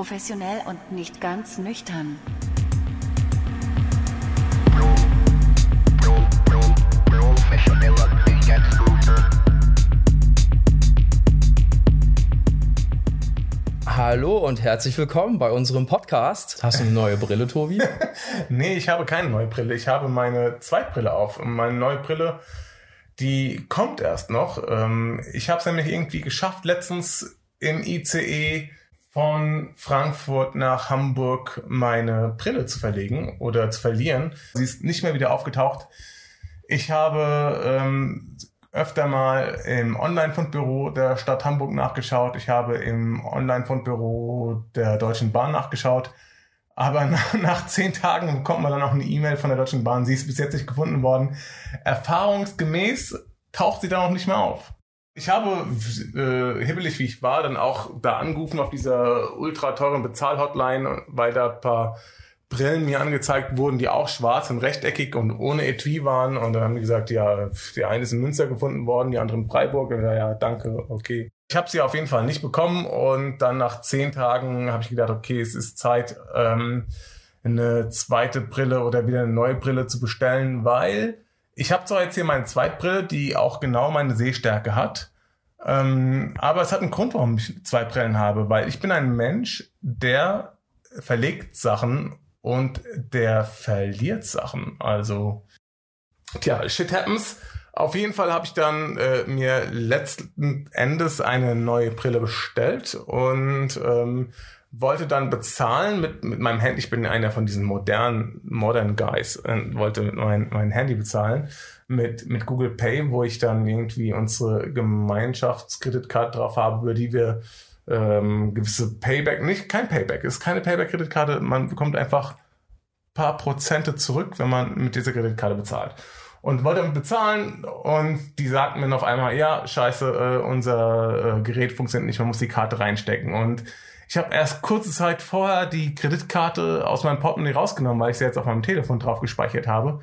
Professionell und nicht ganz nüchtern. Hallo und herzlich willkommen bei unserem Podcast. Hast du eine neue Brille, Tobi? nee, ich habe keine neue Brille. Ich habe meine Zweitbrille auf. Und meine neue Brille, die kommt erst noch. Ähm, ich habe es nämlich irgendwie geschafft, letztens im ICE von Frankfurt nach Hamburg meine Brille zu verlegen oder zu verlieren. Sie ist nicht mehr wieder aufgetaucht. Ich habe ähm, öfter mal im Online-Fundbüro der Stadt Hamburg nachgeschaut. Ich habe im Online-Fundbüro der Deutschen Bahn nachgeschaut. Aber nach, zehn Tagen bekommt man dann auch eine E-Mail von der Deutschen Bahn. Sie ist bis jetzt nicht gefunden worden. Erfahrungsgemäß taucht sie da noch nicht mehr auf. Ich habe, äh, hibbelig wie ich war, dann auch da angerufen auf dieser ultra teuren Bezahlhotline, weil da ein paar Brillen mir angezeigt wurden, die auch schwarz und rechteckig und ohne Etui waren. Und dann haben die gesagt, ja, die eine ist in Münster gefunden worden, die andere in Freiburg. Und ja, danke, okay. Ich habe sie auf jeden Fall nicht bekommen und dann nach zehn Tagen habe ich gedacht, okay, es ist Zeit, ähm, eine zweite Brille oder wieder eine neue Brille zu bestellen, weil ich habe zwar jetzt hier meine Zweitbrille, die auch genau meine Sehstärke hat, ähm, aber es hat einen Grund, warum ich zwei Brillen habe, weil ich bin ein Mensch, der verlegt Sachen und der verliert Sachen. Also, tja, shit happens. Auf jeden Fall habe ich dann äh, mir letzten Endes eine neue Brille bestellt und ähm, wollte dann bezahlen mit, mit meinem Handy. Ich bin einer von diesen modernen Modern Guys und wollte mit mein, mein Handy bezahlen mit, mit Google Pay, wo ich dann irgendwie unsere Gemeinschaftskreditkarte drauf habe, über die wir ähm, gewisse Payback, nicht kein Payback, ist keine Payback-Kreditkarte, man bekommt einfach paar Prozente zurück, wenn man mit dieser Kreditkarte bezahlt. Und wollte bezahlen und die sagten mir auf einmal, ja, scheiße, äh, unser äh, Gerät funktioniert nicht, man muss die Karte reinstecken. Und ich habe erst kurze Zeit vorher die Kreditkarte aus meinem Portemonnaie rausgenommen, weil ich sie jetzt auf meinem Telefon drauf gespeichert habe.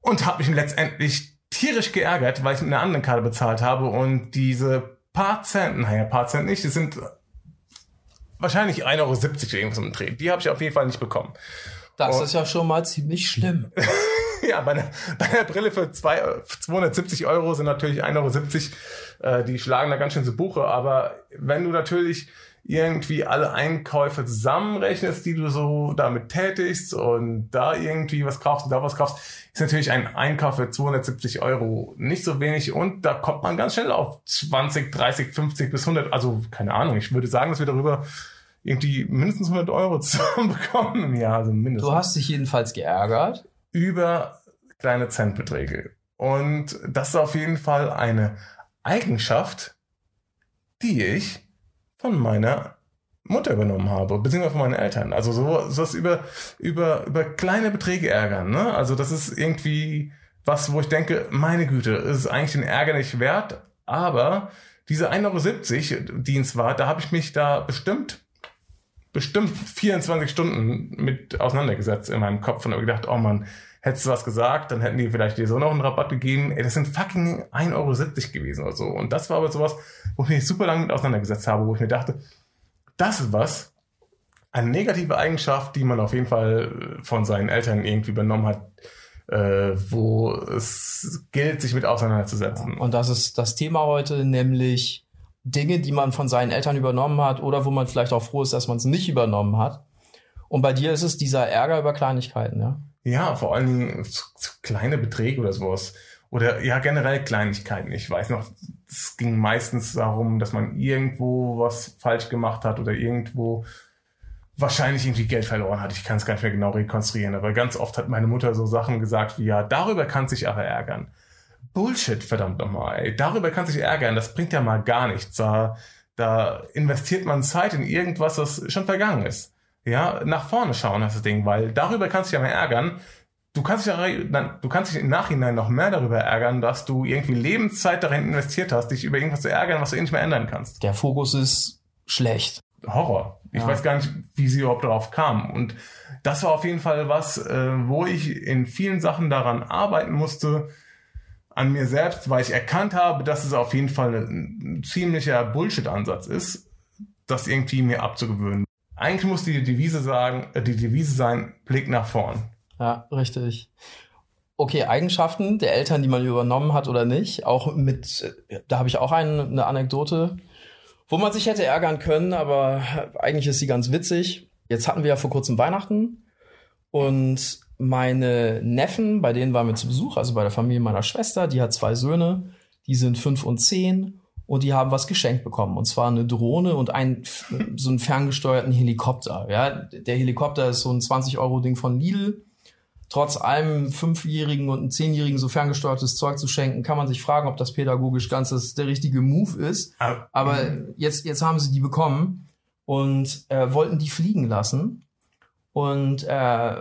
Und habe mich letztendlich tierisch geärgert, weil ich mit einer anderen Karte bezahlt habe und diese paar Cent, naja, paar Cent nicht, das sind wahrscheinlich 1,70 Euro irgendwas im Dreh. Die habe ich auf jeden Fall nicht bekommen. Das und, ist ja schon mal ziemlich schlimm. ja, bei einer, bei einer Brille für zwei, 270 Euro sind natürlich 1,70 Euro, äh, die schlagen da ganz schön zu Buche. Aber wenn du natürlich irgendwie alle Einkäufe zusammenrechnest, die du so damit tätigst und da irgendwie was kaufst und da was kaufst, ist natürlich ein Einkauf für 270 Euro nicht so wenig und da kommt man ganz schnell auf 20, 30, 50 bis 100, also keine Ahnung, ich würde sagen, dass wir darüber irgendwie mindestens 100 Euro zusammenbekommen im Jahr, also mindestens. Du hast dich jedenfalls geärgert? Über kleine Centbeträge. Und das ist auf jeden Fall eine Eigenschaft, die ich von meiner Mutter übernommen habe, beziehungsweise von meinen Eltern. Also so, so das über, über, über kleine Beträge ärgern, ne? Also das ist irgendwie was, wo ich denke, meine Güte, ist eigentlich den Ärger nicht wert, aber diese 1,70 Euro Dienst war, da habe ich mich da bestimmt, bestimmt 24 Stunden mit auseinandergesetzt in meinem Kopf und habe gedacht, oh man, hättest du was gesagt, dann hätten die vielleicht dir so noch einen Rabatt gegeben. Ey, das sind fucking 1,70 Euro gewesen oder so. Und das war aber sowas, wo ich mich super lange mit auseinandergesetzt habe, wo ich mir dachte, das ist was, eine negative Eigenschaft, die man auf jeden Fall von seinen Eltern irgendwie übernommen hat, äh, wo es gilt, sich mit auseinanderzusetzen. Und das ist das Thema heute, nämlich Dinge, die man von seinen Eltern übernommen hat oder wo man vielleicht auch froh ist, dass man es nicht übernommen hat. Und bei dir ist es dieser Ärger über Kleinigkeiten, ja? Ja, vor allen Dingen so, so kleine Beträge oder sowas. Oder ja, generell Kleinigkeiten. Ich weiß noch, es ging meistens darum, dass man irgendwo was falsch gemacht hat oder irgendwo wahrscheinlich irgendwie Geld verloren hat. Ich kann es gar nicht mehr genau rekonstruieren, aber ganz oft hat meine Mutter so Sachen gesagt wie, ja, darüber kann sich aber ärgern. Bullshit, verdammt nochmal, ey. Darüber kann sich ärgern, das bringt ja mal gar nichts. Da, da investiert man Zeit in irgendwas, das schon vergangen ist ja, nach vorne schauen, das Ding, weil darüber kannst du dich ja mal ärgern. Du kannst dich, ja, du kannst dich im Nachhinein noch mehr darüber ärgern, dass du irgendwie Lebenszeit darin investiert hast, dich über irgendwas zu ärgern, was du eh nicht mehr ändern kannst. Der Fokus ist schlecht. Horror. Ich ja. weiß gar nicht, wie sie überhaupt darauf kam. Und das war auf jeden Fall was, äh, wo ich in vielen Sachen daran arbeiten musste, an mir selbst, weil ich erkannt habe, dass es auf jeden Fall ein ziemlicher Bullshit-Ansatz ist, das irgendwie mir abzugewöhnen. Eigentlich muss die Devise sagen, äh, die Devise sein, Blick nach vorn. Ja, richtig. Okay, Eigenschaften der Eltern, die man übernommen hat oder nicht. Auch mit, da habe ich auch eine, eine Anekdote, wo man sich hätte ärgern können, aber eigentlich ist sie ganz witzig. Jetzt hatten wir ja vor kurzem Weihnachten und meine Neffen, bei denen waren wir zu Besuch, also bei der Familie meiner Schwester, die hat zwei Söhne, die sind fünf und zehn und die haben was geschenkt bekommen. Und zwar eine Drohne und ein, so einen ferngesteuerten Helikopter. Ja, der Helikopter ist so ein 20-Euro-Ding von Lidl. Trotz allem Fünfjährigen und einem Zehnjährigen so ferngesteuertes Zeug zu schenken, kann man sich fragen, ob das pädagogisch ganz das, der richtige Move ist. Aber, Aber jetzt, jetzt haben sie die bekommen und äh, wollten die fliegen lassen. Und äh,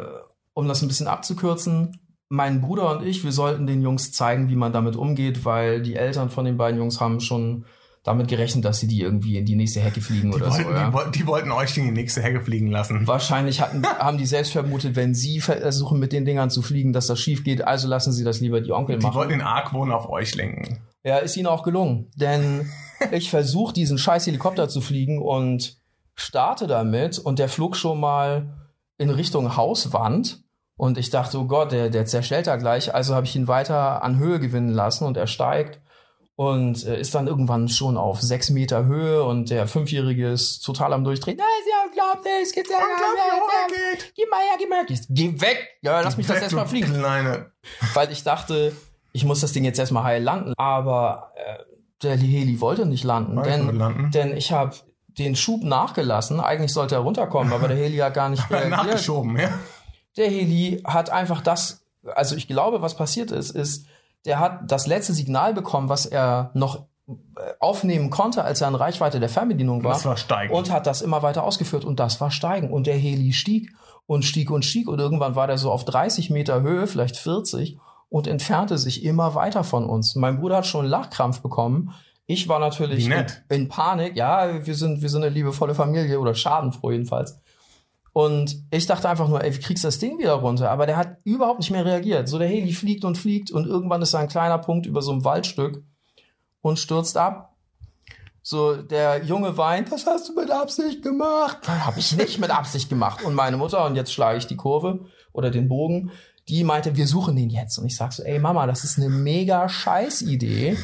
um das ein bisschen abzukürzen, mein Bruder und ich, wir sollten den Jungs zeigen, wie man damit umgeht, weil die Eltern von den beiden Jungs haben schon damit gerechnet, dass sie die irgendwie in die nächste Hecke fliegen die, oder wollten, so. Ja. die, wollten- die wollten euch in die nächste Hecke fliegen lassen. Wahrscheinlich hatten, haben die selbst vermutet, wenn sie versuchen, mit den Dingern zu fliegen, dass das schief geht, also lassen sie das lieber die Onkel Die machen. wollten den Argwohn auf euch lenken. Ja, ist ihnen auch gelungen. Denn ich versuche diesen scheiß Helikopter zu fliegen und starte damit und der flog schon mal in Richtung Hauswand. Und ich dachte, oh Gott, der, der zerstellt da gleich. Also habe ich ihn weiter an Höhe gewinnen lassen und er steigt und äh, ist dann irgendwann schon auf sechs Meter Höhe und der Fünfjährige ist total am Durchdrehen. Das ist ja unglaublich, es geht ja geht. Geh mal her, geh mal her. Geh weg! Ja, lass mich das Weg, erstmal du fliegen Kleine. weil ich dachte, ich muss das Ding jetzt erstmal heil landen. Aber äh, der Heli wollte nicht landen, Wollte denn, landen. denn ich habe den Schub nachgelassen. Eigentlich sollte er runterkommen, aber der Heli hat gar nicht reagiert. Nachgeschoben, ja. Der Heli hat einfach das, also ich glaube, was passiert ist, ist, der hat das letzte Signal bekommen, was er noch äh, aufnehmen konnte, als er in Reichweite der Fernbedienung war. Das war steigen. Und hat das immer weiter ausgeführt und das war steigen. Und der Heli stieg und stieg und stieg und irgendwann war der so auf 30 Meter Höhe, vielleicht 40 und entfernte sich immer weiter von uns. Mein Bruder hat schon Lachkrampf bekommen. Ich war natürlich in, in Panik. Ja, wir sind, wir sind eine liebevolle Familie oder schadenfroh jedenfalls. Und ich dachte einfach nur, ey, wie kriegst du das Ding wieder runter? Aber der hat überhaupt nicht mehr reagiert. So der Heli fliegt und fliegt und irgendwann ist da ein kleiner Punkt über so einem Waldstück und stürzt ab. So, der Junge weint, das hast du mit Absicht gemacht. Habe ich nicht mit Absicht gemacht. Und meine Mutter, und jetzt schlage ich die Kurve oder den Bogen, die meinte, wir suchen den jetzt. Und ich sag so, ey Mama, das ist eine mega Scheißidee.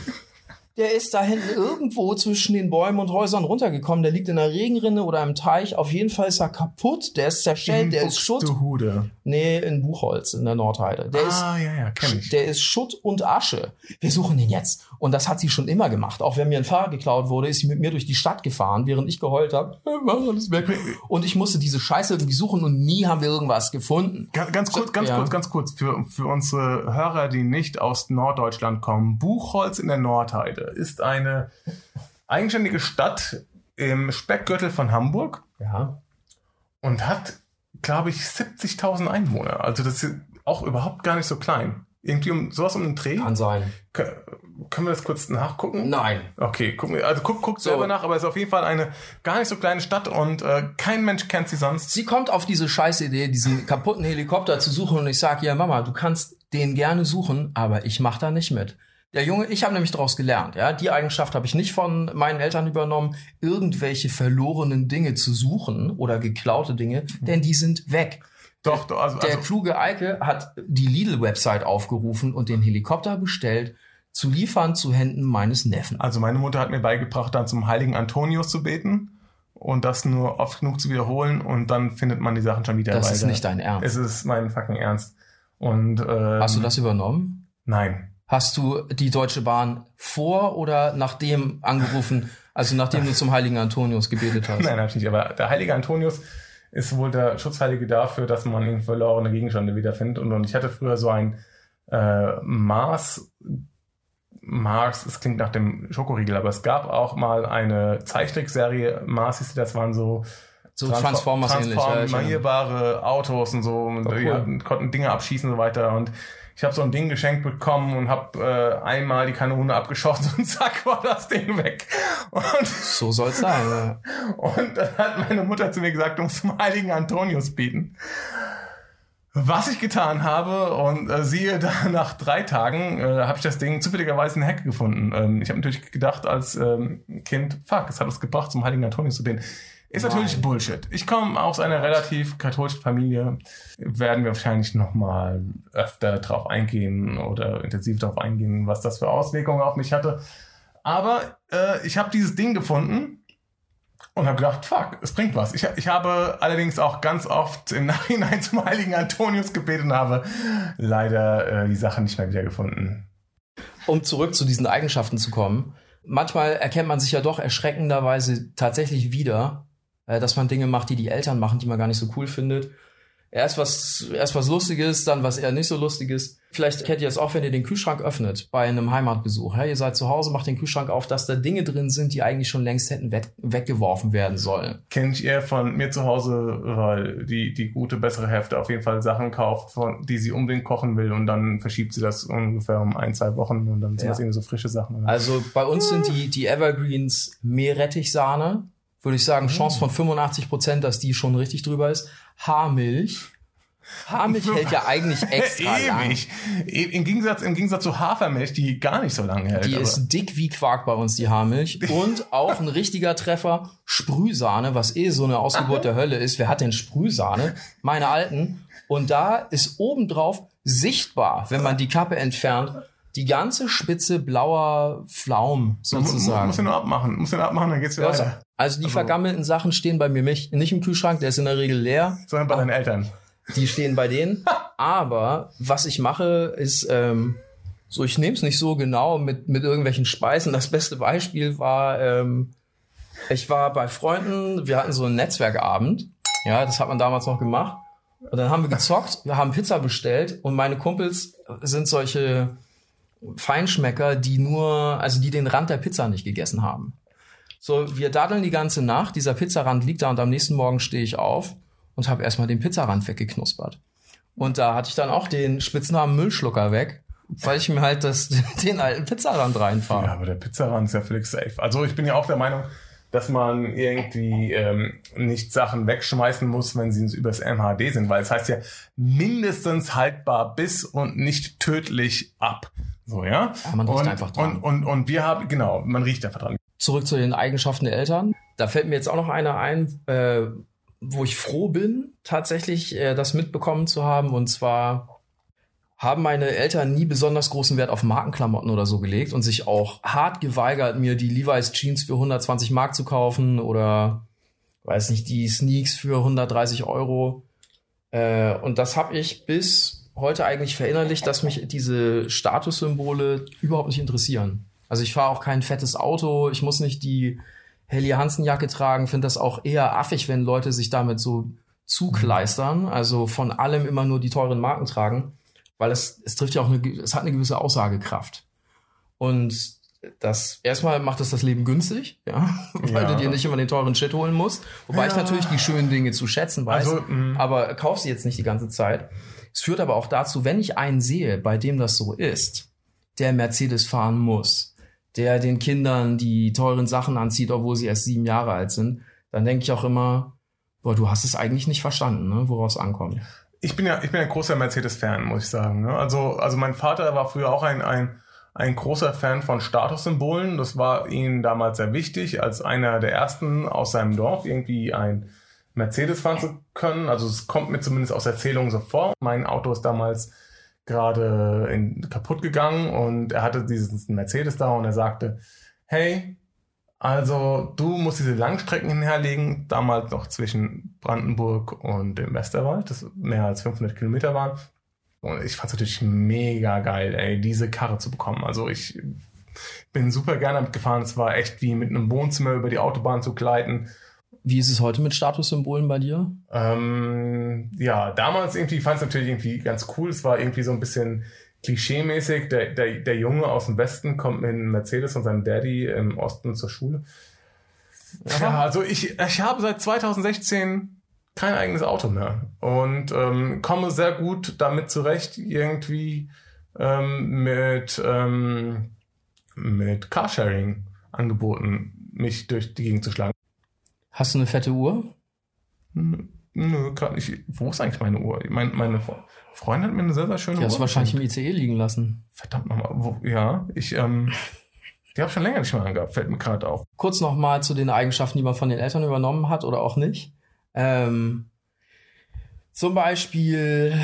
Der ist da hinten irgendwo zwischen den Bäumen und Häusern runtergekommen. Der liegt in einer Regenrinne oder im Teich. Auf jeden Fall ist er kaputt. Der ist zerschellt. Der ist Schutt. Hude. Nee, in Buchholz in der Nordheide. Der ist Ah, ja, ja, kenn ich. der ist Schutt und Asche. Wir suchen den jetzt. Und das hat sie schon immer gemacht. Auch wenn mir ein Fahrrad geklaut wurde, ist sie mit mir durch die Stadt gefahren, während ich geheult habe. Mach alles weg. Und ich musste diese Scheiße irgendwie suchen und nie haben wir irgendwas gefunden. Ganz, ganz kurz, ganz Ja. kurz, ganz kurz. Für, für unsere Hörer, die nicht aus Norddeutschland kommen. Buchholz in der Nordheide ist eine eigenständige Stadt im Speckgürtel von Hamburg Ja. und hat, glaube ich, 70.000 Einwohner. Also das ist auch überhaupt gar nicht so klein. Irgendwie um sowas um den Dreh. Kann sein. Kö- Können wir das kurz nachgucken? Nein. Okay, guck, also guck, guck So. selber nach, aber es ist auf jeden Fall eine gar nicht so kleine Stadt und äh, kein Mensch kennt sie sonst. Sie kommt auf diese Scheißidee, diesen kaputten Helikopter zu suchen und ich sage, ja Mama, du kannst den gerne suchen, aber ich mach da nicht mit. Der Junge, ich habe nämlich daraus gelernt, ja, die Eigenschaft habe ich nicht von meinen Eltern übernommen, irgendwelche verlorenen Dinge zu suchen oder geklaute Dinge, denn die sind weg. Doch, doch also, Der also kluge Eike hat die Lidl-Website aufgerufen und den Helikopter bestellt, zu liefern zu Händen meines Neffen. Also meine Mutter hat mir beigebracht, dann zum heiligen Antonius zu beten und das nur oft genug zu wiederholen und dann findet man die Sachen schon wieder Das weiter. ist nicht dein Ernst. Es ist mein fucking Ernst. Und ähm, Hast du das übernommen? Nein. Hast du die Deutsche Bahn vor oder nachdem angerufen, also nachdem du zum heiligen Antonius gebetet hast? Nein, natürlich nicht. Aber der heilige Antonius ist wohl der Schutzheilige dafür, dass man verlorene Gegenstände wiederfindet. Und, und ich hatte früher so ein äh, Mars. Mars, es klingt nach dem Schokoriegel, aber es gab auch mal eine Zeichentrickserie, Mars hieß die, das waren so So Transformers ähnlich. Ja, transformierbare Autos und so und cool. hatten, konnten Dinge abschießen und so weiter und ich habe so ein Ding geschenkt bekommen und habe äh, einmal die Kanone abgeschossen und zack war das Ding weg. Und so soll's sein. Ja. und dann hat meine Mutter zu mir gesagt, du musst zum heiligen Antonius beten. Was ich getan habe und äh, siehe da nach drei Tagen äh, habe ich das Ding zufälligerweise in der Hecke gefunden. Ähm, ich habe natürlich gedacht als ähm, Kind, fuck, es hat es gebracht, zum heiligen Antonius zu beten. Ist natürlich Nein. Bullshit. Ich komme aus einer relativ katholischen Familie. Werden wir wahrscheinlich noch mal öfter drauf eingehen oder intensiv darauf eingehen, was das für Auswirkungen auf mich hatte. Aber äh, ich habe dieses Ding gefunden und habe gedacht, fuck, es bringt was. Ich, ich habe allerdings auch ganz oft im Nachhinein zum heiligen Antonius gebetet und habe leider äh, die Sache nicht mehr wiedergefunden. um zurück zu diesen Eigenschaften zu kommen, manchmal erkennt man sich ja doch erschreckenderweise tatsächlich wieder, äh, dass man Dinge macht, die die Eltern machen, die man gar nicht so cool findet. Erst was, erst was Lustiges, dann was eher nicht so Lustiges. Vielleicht kennt ihr es auch, wenn ihr den Kühlschrank öffnet bei einem Heimatbesuch. Ja, ihr seid zu Hause, macht den Kühlschrank auf, dass da Dinge drin sind, die eigentlich schon längst hätten weg, weggeworfen werden sollen. Kennt ihr von mir zu Hause, weil die, die gute, bessere Hälfte auf jeden Fall Sachen kauft, von, die sie unbedingt kochen will und dann verschiebt sie das ungefähr um ein, zwei Wochen und dann sind Ja. das irgendwie so frische Sachen. Also bei uns sind die, die Evergreens Meerrettichsahne. Würde ich sagen, Chance von 85 Prozent, dass die schon richtig drüber ist. Haarmilch. Haarmilch hält ja eigentlich extra lang. Ewig. E- Im Gegensatz, Im Gegensatz zu Hafermilch, die gar nicht so lange hält. Die aber- ist dick wie Quark bei uns, die Haarmilch. Und auch ein richtiger Treffer, Sprühsahne, was eh so eine Ausgeburt der Hölle ist. Wer hat denn Sprühsahne? Meine Alten. Und da ist obendrauf sichtbar, wenn man die Kappe entfernt, die ganze Spitze blauer Pflaum Man mu- sozusagen. Muss den nur abmachen. Muss den abmachen, dann geht's wieder Also, weiter. also die Also- vergammelten Sachen stehen bei mir nicht, nicht im Kühlschrank, der ist in der Regel leer. Sondern bei deinen Eltern. Die stehen bei denen. Aber was ich mache, ist, ähm, so ich nehme es nicht so genau mit, mit irgendwelchen Speisen. Das beste Beispiel war, ähm, ich war bei Freunden, wir hatten so einen Netzwerkabend. Ja, das hat man damals noch gemacht. Und dann haben wir gezockt, wir haben Pizza bestellt und meine Kumpels sind solche Feinschmecker, die nur, also die den Rand der Pizza nicht gegessen haben. So, wir daddeln die ganze Nacht, dieser Pizzarand liegt da und am nächsten Morgen stehe ich auf und habe erstmal den Pizzarand weggeknuspert. Und da hatte ich dann auch den Spitznamen Müllschlucker weg, weil ich mir halt das, den alten Pizzarand reinfahre. Ja, aber der Pizzarand ist ja völlig safe. Also ich bin ja auch der Meinung, dass man irgendwie ähm, nicht Sachen wegschmeißen muss, wenn sie übers MHD sind, weil es heißt ja mindestens haltbar bis und nicht tödlich ab. So, ja? Ja, man riecht und, einfach dran. Und, und, und wir haben, genau, man riecht einfach dran. Zurück zu den Eigenschaften der Eltern. Da fällt mir jetzt auch noch eine ein, äh, wo ich froh bin, tatsächlich äh, das mitbekommen zu haben. Und zwar haben meine Eltern nie besonders großen Wert auf Markenklamotten oder so gelegt und sich auch hart geweigert, mir die Levi's Jeans für 120 Mark zu kaufen oder weiß nicht, die Sneaks für 130 Euro. Äh, und das habe ich bis heute eigentlich verinnerlicht, dass mich diese Statussymbole überhaupt nicht interessieren. Also ich fahre auch kein fettes Auto, ich muss nicht die Helly Hansen Jacke tragen, finde das auch eher affig, wenn Leute sich damit so zukleistern, also von allem immer nur die teuren Marken tragen, weil es, es trifft ja auch eine, es hat eine gewisse Aussagekraft. Und das, erstmal macht es das Leben günstig, ja, weil Ja. du dir nicht immer den teuren Shit holen musst. Wobei ich Ja. natürlich die schönen Dinge zu schätzen weiß, Also, mh. aber kauf sie jetzt nicht die ganze Zeit. Es führt aber auch dazu, wenn ich einen sehe, bei dem das so ist, der Mercedes fahren muss, der den Kindern die teuren Sachen anzieht, obwohl sie erst sieben Jahre alt sind, dann denke ich auch immer, boah, du hast es eigentlich nicht verstanden, ne, woraus ankommt. Ich bin ja, ich bin ein großer Mercedes-Fan, muss ich sagen. Ne? Also, also mein Vater war früher auch ein, ein, ein großer Fan von Statussymbolen. Das war ihm damals sehr wichtig, als einer der ersten aus seinem Dorf irgendwie ein Mercedes fahren zu können. Also es kommt mir zumindest aus Erzählungen so vor. Mein Auto ist damals gerade in, kaputt gegangen und er hatte dieses Mercedes da und er sagte, hey, also du musst diese Langstrecken hinherlegen, damals noch zwischen Brandenburg und dem Westerwald, das mehr als 500 Kilometer waren. Und ich fand es natürlich mega geil, ey, diese Karre zu bekommen. Also ich bin super gerne damit gefahren. Es war echt wie mit einem Wohnzimmer über die Autobahn zu gleiten. Wie ist es heute mit Statussymbolen bei dir? Ähm, ja, damals irgendwie fand es natürlich irgendwie ganz cool. Es war irgendwie so ein bisschen klischee-mäßig. Der, der, der Junge aus dem Westen kommt mit einem Mercedes und seinem Daddy im Osten zur Schule. Ja, also ich, ich habe seit 2016 kein eigenes Auto mehr und ähm, komme sehr gut damit zurecht, irgendwie ähm, mit, ähm, mit Carsharing-Angeboten mich durch die Gegend zu schlagen. Hast du eine fette Uhr? Nö, gerade nicht. Wo ist eigentlich meine Uhr? Mein, meine Fre- Freundin hat mir eine sehr, sehr schöne Die hast Uhr. du wahrscheinlich im. ICE liegen lassen. Verdammt nochmal. Wo, ja, ich, ähm, Die habe ich schon länger nicht mehr angehabt, fällt mir gerade auf. Kurz nochmal zu den Eigenschaften, die man von den Eltern übernommen hat oder auch nicht. Ähm, zum Beispiel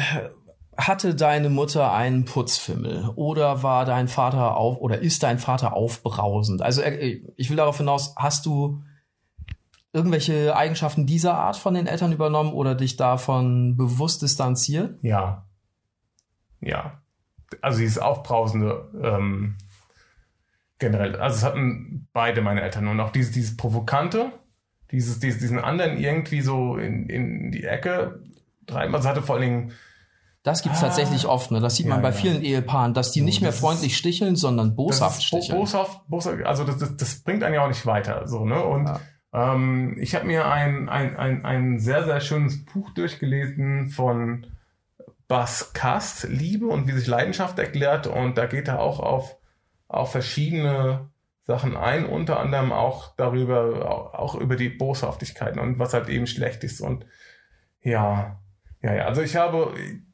hatte deine Mutter einen Putzfimmel oder war dein Vater auf oder ist dein Vater aufbrausend? Also äh, ich will darauf hinaus, hast du irgendwelche Eigenschaften dieser Art von den Eltern übernommen oder dich davon bewusst distanziert? Ja. Ja. Also dieses Aufbrausende ähm, generell. Also es hatten beide meine Eltern und auch dieses, dieses Provokante, dieses, dieses, diesen anderen irgendwie so in, in die Ecke treiben. Also es hatte vor allen Dingen das gibt's ah. tatsächlich oft, ne? Das sieht ja, man bei ja. vielen Ehepaaren, dass die so, nicht mehr freundlich sticheln, sondern boshaft sticheln. Boshaft, boshaft, also das, das, das bringt einen ja auch nicht weiter, so, ne? Und ja. Ähm, ich habe mir ein, ein, ein, ein sehr, sehr schönes Buch durchgelesen von Bas Kast, Liebe und wie sich Leidenschaft erklärt. Und da geht er auch auf, auf verschiedene Sachen ein, unter anderem auch darüber, auch über die Boshaftigkeiten und was halt eben schlecht ist. Und ja, ja, ja. Also ich habe,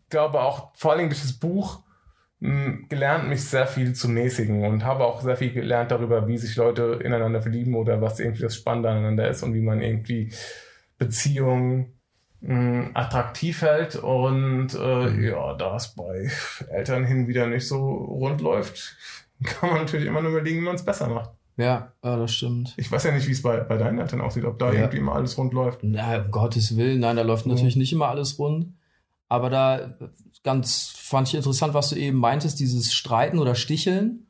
glaube auch vor Dingen durch das Buch gelernt, mich sehr viel zu mäßigen und habe auch sehr viel gelernt darüber, wie sich Leute ineinander verlieben oder was irgendwie das Spannende aneinander ist und wie man irgendwie Beziehungen mh, attraktiv hält und äh, mhm. ja, da es bei Eltern hin wieder nicht so rund läuft, kann man natürlich immer nur überlegen, wie man es besser macht. Ja, ja, das stimmt. Ich weiß ja nicht, wie es bei, bei deinen Eltern aussieht, ob da ja. irgendwie immer alles rund läuft. Na, um Gottes Willen, nein, da läuft natürlich nicht immer alles rund. Aber da ganz fand ich interessant, was du eben meintest, dieses Streiten oder Sticheln.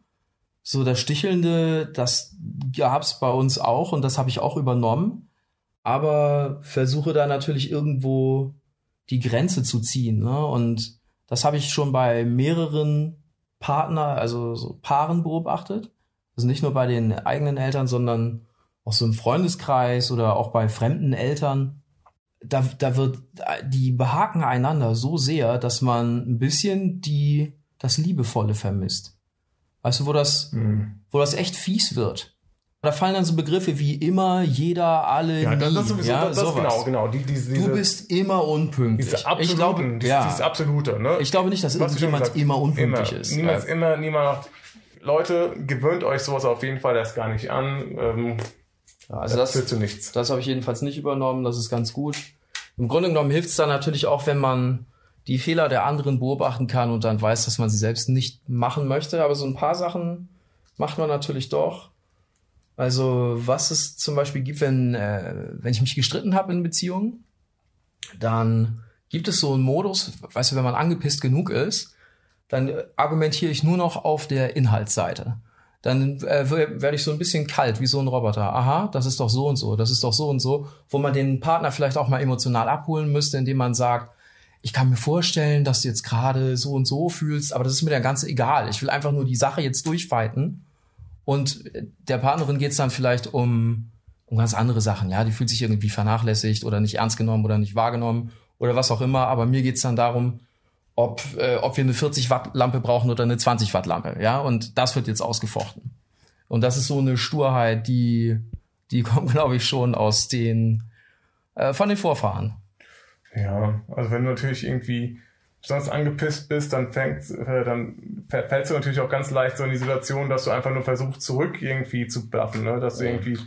So das Stichelnde, das gab's bei uns auch und das habe ich auch übernommen. Aber versuche da natürlich irgendwo die Grenze zu ziehen. Ne? Und das habe ich schon bei mehreren Partner, also so Paaren beobachtet. Also nicht nur bei den eigenen Eltern, sondern auch so im Freundeskreis oder auch bei fremden Eltern da, da wird, die behaken einander so sehr, dass man ein bisschen die, das Liebevolle vermisst. Weißt du, wo das, mhm. wo das echt fies wird. Da fallen dann so Begriffe wie immer, jeder, alle, ja, das, das sowieso, ja, das, das genau, genau. Die, diese, du bist immer unpünktlich. Diese ich glaube, dieses, ja, dieses absolute, ne? Ich glaube nicht, dass irgendjemand immer unpünktlich immer, ist. Niemals, immer, niemand. Leute, gewöhnt euch sowas auf jeden Fall erst gar nicht an. Ähm, ja, also das, das führt zu nichts. Das habe ich jedenfalls nicht übernommen. Das ist ganz gut. Im Grunde genommen hilft es dann natürlich auch, wenn man die Fehler der anderen beobachten kann und dann weiß, dass man sie selbst nicht machen möchte. Aber so ein paar Sachen macht man natürlich doch. Also was es zum Beispiel gibt, wenn, äh, wenn ich mich gestritten habe in Beziehungen, dann gibt es so einen Modus, weißt du, wenn man angepisst genug ist, dann argumentiere ich nur noch auf der Inhaltsseite dann äh, werde ich so ein bisschen kalt, wie so ein Roboter. Aha, das ist doch so und so, das ist doch so und so, wo man den Partner vielleicht auch mal emotional abholen müsste, indem man sagt, ich kann mir vorstellen, dass du jetzt gerade so und so fühlst, aber das ist mir dann ganz egal. Ich will einfach nur die Sache jetzt durchfighten. Und der Partnerin geht es dann vielleicht um, um ganz andere Sachen. Ja, die fühlt sich irgendwie vernachlässigt oder nicht ernst genommen oder nicht wahrgenommen oder was auch immer. Aber mir geht es dann darum, ob, äh, ob wir eine 40 Watt Lampe brauchen oder eine 20 Watt Lampe, ja, und das wird jetzt ausgefochten. Und das ist so eine Sturheit, die, die kommt, glaube ich, schon aus den, äh, von den Vorfahren. Ja, also wenn du natürlich irgendwie sonst angepisst bist, dann fängt, äh, dann fällst du natürlich auch ganz leicht so in die Situation, dass du einfach nur versuchst, zurück irgendwie zu bluffen, ne, dass du irgendwie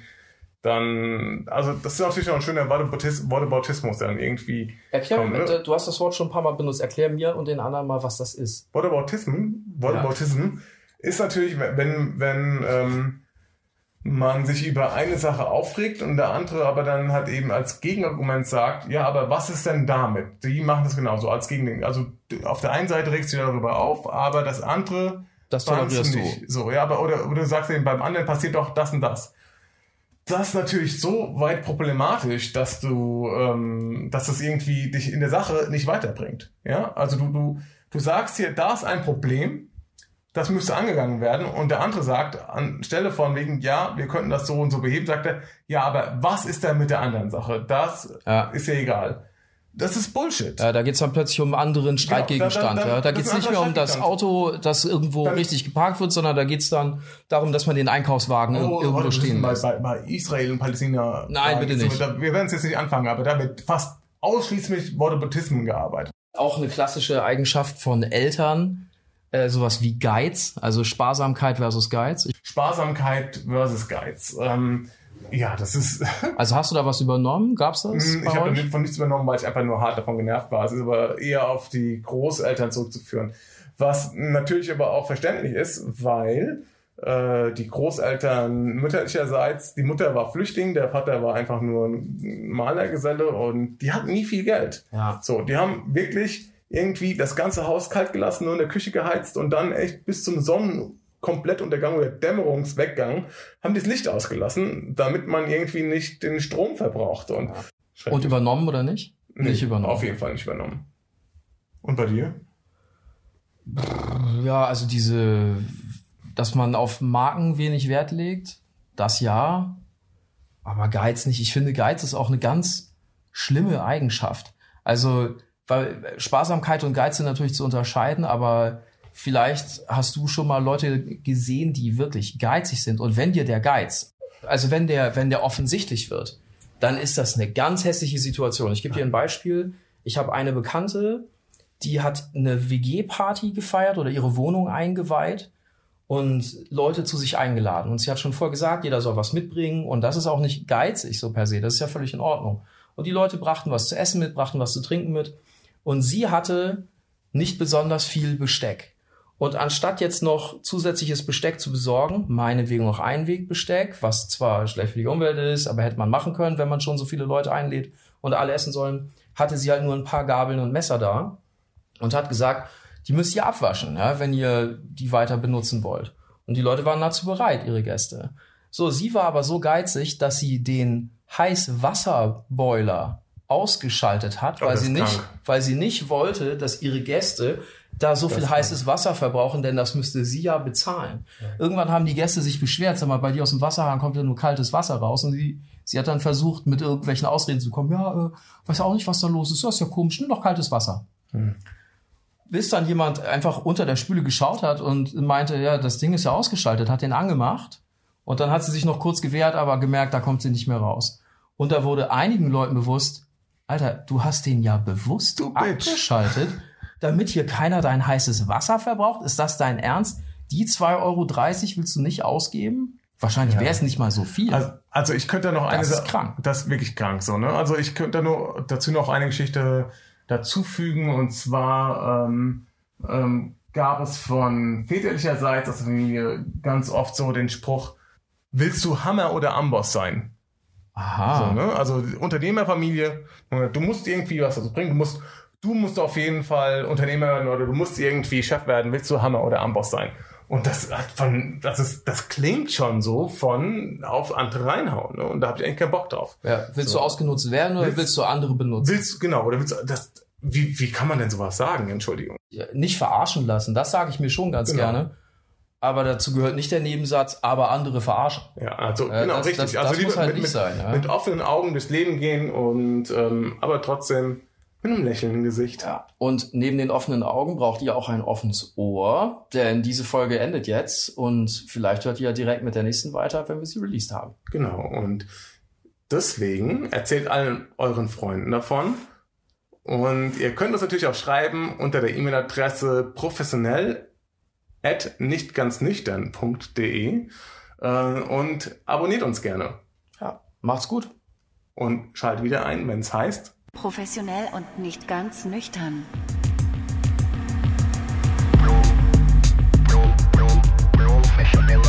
dann, also das ist natürlich auch ein schöner Whataboutismus dann irgendwie. Erklär mir, ne? du hast das Wort schon ein paar Mal benutzt, erklär mir und den anderen mal, was das ist. Whataboutism, Whataboutism ja. ist natürlich, wenn, wenn ähm, man sich über eine Sache aufregt und der andere aber dann halt eben als Gegenargument sagt, ja, aber was ist denn damit? Die machen das genauso als Gegending. Also auf der einen Seite regst du darüber auf, aber das andere das tolerierst du nicht. So, ja, aber oder, oder du sagst eben, beim anderen passiert doch das und das das ist natürlich so weit problematisch, dass du, ähm, dass das irgendwie dich in der Sache nicht weiterbringt. Ja, also du, du, du sagst hier, da ist ein Problem, das müsste angegangen werden und der andere sagt anstelle von wegen, ja, wir könnten das so und so beheben, sagt er, ja, aber was ist denn mit der anderen Sache? Das ja. ist ja egal. Das ist Bullshit. Ja, da geht's dann plötzlich um einen anderen Streitgegenstand. Genau, da, da, da, ja. da geht's nicht mehr um das Auto, das irgendwo dann, richtig geparkt wird, sondern da geht's dann darum, dass man den Einkaufswagen oh, irgendwo stehen lässt. Bei, bei, Israel und Palästina. Nein, bitte nicht. Da, wir werden es jetzt nicht anfangen, aber da wird fast ausschließlich Wortebautismen gearbeitet. Auch eine klassische Eigenschaft von Eltern äh, sowas wie Geiz, also Sparsamkeit versus Geiz. Sparsamkeit versus Geiz. Ähm, ja, das ist. Also hast du da was übernommen? Gab's das? Hm, ich habe von nichts übernommen, weil ich einfach nur hart davon genervt war. Es ist aber eher auf die Großeltern zurückzuführen. Was natürlich aber auch verständlich ist, weil äh, die Großeltern mütterlicherseits, die Mutter war Flüchtling, der Vater war einfach nur ein Malergeselle und die hatten nie viel Geld. Ja. So, die haben wirklich irgendwie das ganze Haus kalt gelassen, nur in der Küche geheizt und dann echt bis zum Sonnen Komplettuntergang oder Dämmerungsweggang haben die das Licht ausgelassen, damit man irgendwie nicht den Strom verbraucht. Und, und übernommen oder nicht? Nee, nicht übernommen. Auf jeden Fall nicht übernommen. Und bei dir? Ja, also diese, dass man auf Marken wenig Wert legt, das ja. Aber Geiz nicht. Ich finde, Geiz ist auch eine ganz schlimme Eigenschaft. Also, weil Sparsamkeit und Geiz sind natürlich zu unterscheiden, aber vielleicht hast du schon mal Leute gesehen, die wirklich geizig sind. Und wenn dir der Geiz, also wenn der, wenn der offensichtlich wird, dann ist das eine ganz hässliche Situation. Ich gebe dir ein Beispiel. Ich habe eine Bekannte, die hat eine WG-Party gefeiert oder ihre Wohnung eingeweiht und Leute zu sich eingeladen. Und sie hat schon vorher gesagt, jeder soll was mitbringen. Und das ist auch nicht geizig so per se. Das ist ja völlig in Ordnung. Und die Leute brachten was zu essen mit, brachten was zu trinken mit. Und sie hatte nicht besonders viel Besteck. Und anstatt jetzt noch zusätzliches Besteck zu besorgen, meinetwegen noch Einwegbesteck, was zwar schlecht für die Umwelt ist, aber hätte man machen können, wenn man schon so viele Leute einlädt und alle essen sollen, hatte sie halt nur ein paar Gabeln und Messer da und hat gesagt, die müsst ihr abwaschen, ja, wenn ihr die weiter benutzen wollt. Und die Leute waren dazu bereit, ihre Gäste. So, sie war aber so geizig, dass sie den Heißwasserboiler ausgeschaltet hat, oh, weil sie nicht, weil sie nicht wollte, dass ihre Gäste da so das viel heißes Wasser verbrauchen, denn das müsste sie ja bezahlen. Ja. Irgendwann haben die Gäste sich beschwert, sag mal, bei dir aus dem Wasserhahn kommt ja nur kaltes Wasser raus und sie, sie hat dann versucht, mit irgendwelchen Ausreden zu kommen, ja, äh, weiß auch nicht, was da los ist, das ist ja komisch, nimm doch kaltes Wasser. Hm. Bis dann jemand einfach unter der Spüle geschaut hat und meinte, ja, das Ding ist ja ausgeschaltet, hat den angemacht und dann hat sie sich noch kurz gewehrt, aber gemerkt, da kommt sie nicht mehr raus. Und da wurde einigen Leuten bewusst, Alter, du hast den ja bewusst du abgeschaltet. Bitch damit hier keiner dein heißes Wasser verbraucht? Ist das dein Ernst? Die 2,30 Euro willst du nicht ausgeben? Wahrscheinlich ja. wäre es nicht mal so viel. Also, also ich könnte da noch eine Das ist krank. Das ist wirklich krank so, ne? Also ich könnte da nur dazu noch eine Geschichte dazufügen und zwar ähm, ähm, gab es von väterlicherseits aus der Familie ganz oft so den Spruch, willst du Hammer oder Amboss sein? Aha. So, ne? Also Unternehmerfamilie, du musst irgendwie was dazu bringen, du musst du musst auf jeden Fall Unternehmer werden oder du musst irgendwie Chef werden, willst du Hammer oder Amboss sein. Und das hat von, das ist, das klingt schon so von auf andere reinhauen. Ne? Und da habe ich eigentlich keinen Bock drauf. Ja, willst so. du ausgenutzt werden oder willst, willst, du andere benutzen? Willst genau oder willst du das? Wie, wie kann man denn sowas sagen? Entschuldigung. Ja, nicht verarschen lassen. Das sage ich mir schon ganz genau. gerne. Aber dazu gehört nicht der Nebensatz, aber andere verarschen. Ja, also äh, genau, das, richtig. Das, also das muss halt mit, nicht sein. Ja? mit offenen Augen durchs Leben gehen und ähm, aber trotzdem mit einem Lächeln im Gesicht. Ja. Und neben den offenen Augen braucht ihr auch ein offenes Ohr, denn diese Folge endet jetzt und vielleicht hört ihr ja direkt mit der nächsten weiter, wenn wir sie released haben. Genau. Und deswegen erzählt allen euren Freunden davon. Und ihr könnt uns natürlich auch schreiben unter der E-Mail-Adresse professionell at nichtganznüchtern.de äh, und abonniert uns gerne. Ja, macht's gut. Und schaltet wieder ein, wenn es heißt Professionell und nicht ganz nüchtern. Professionell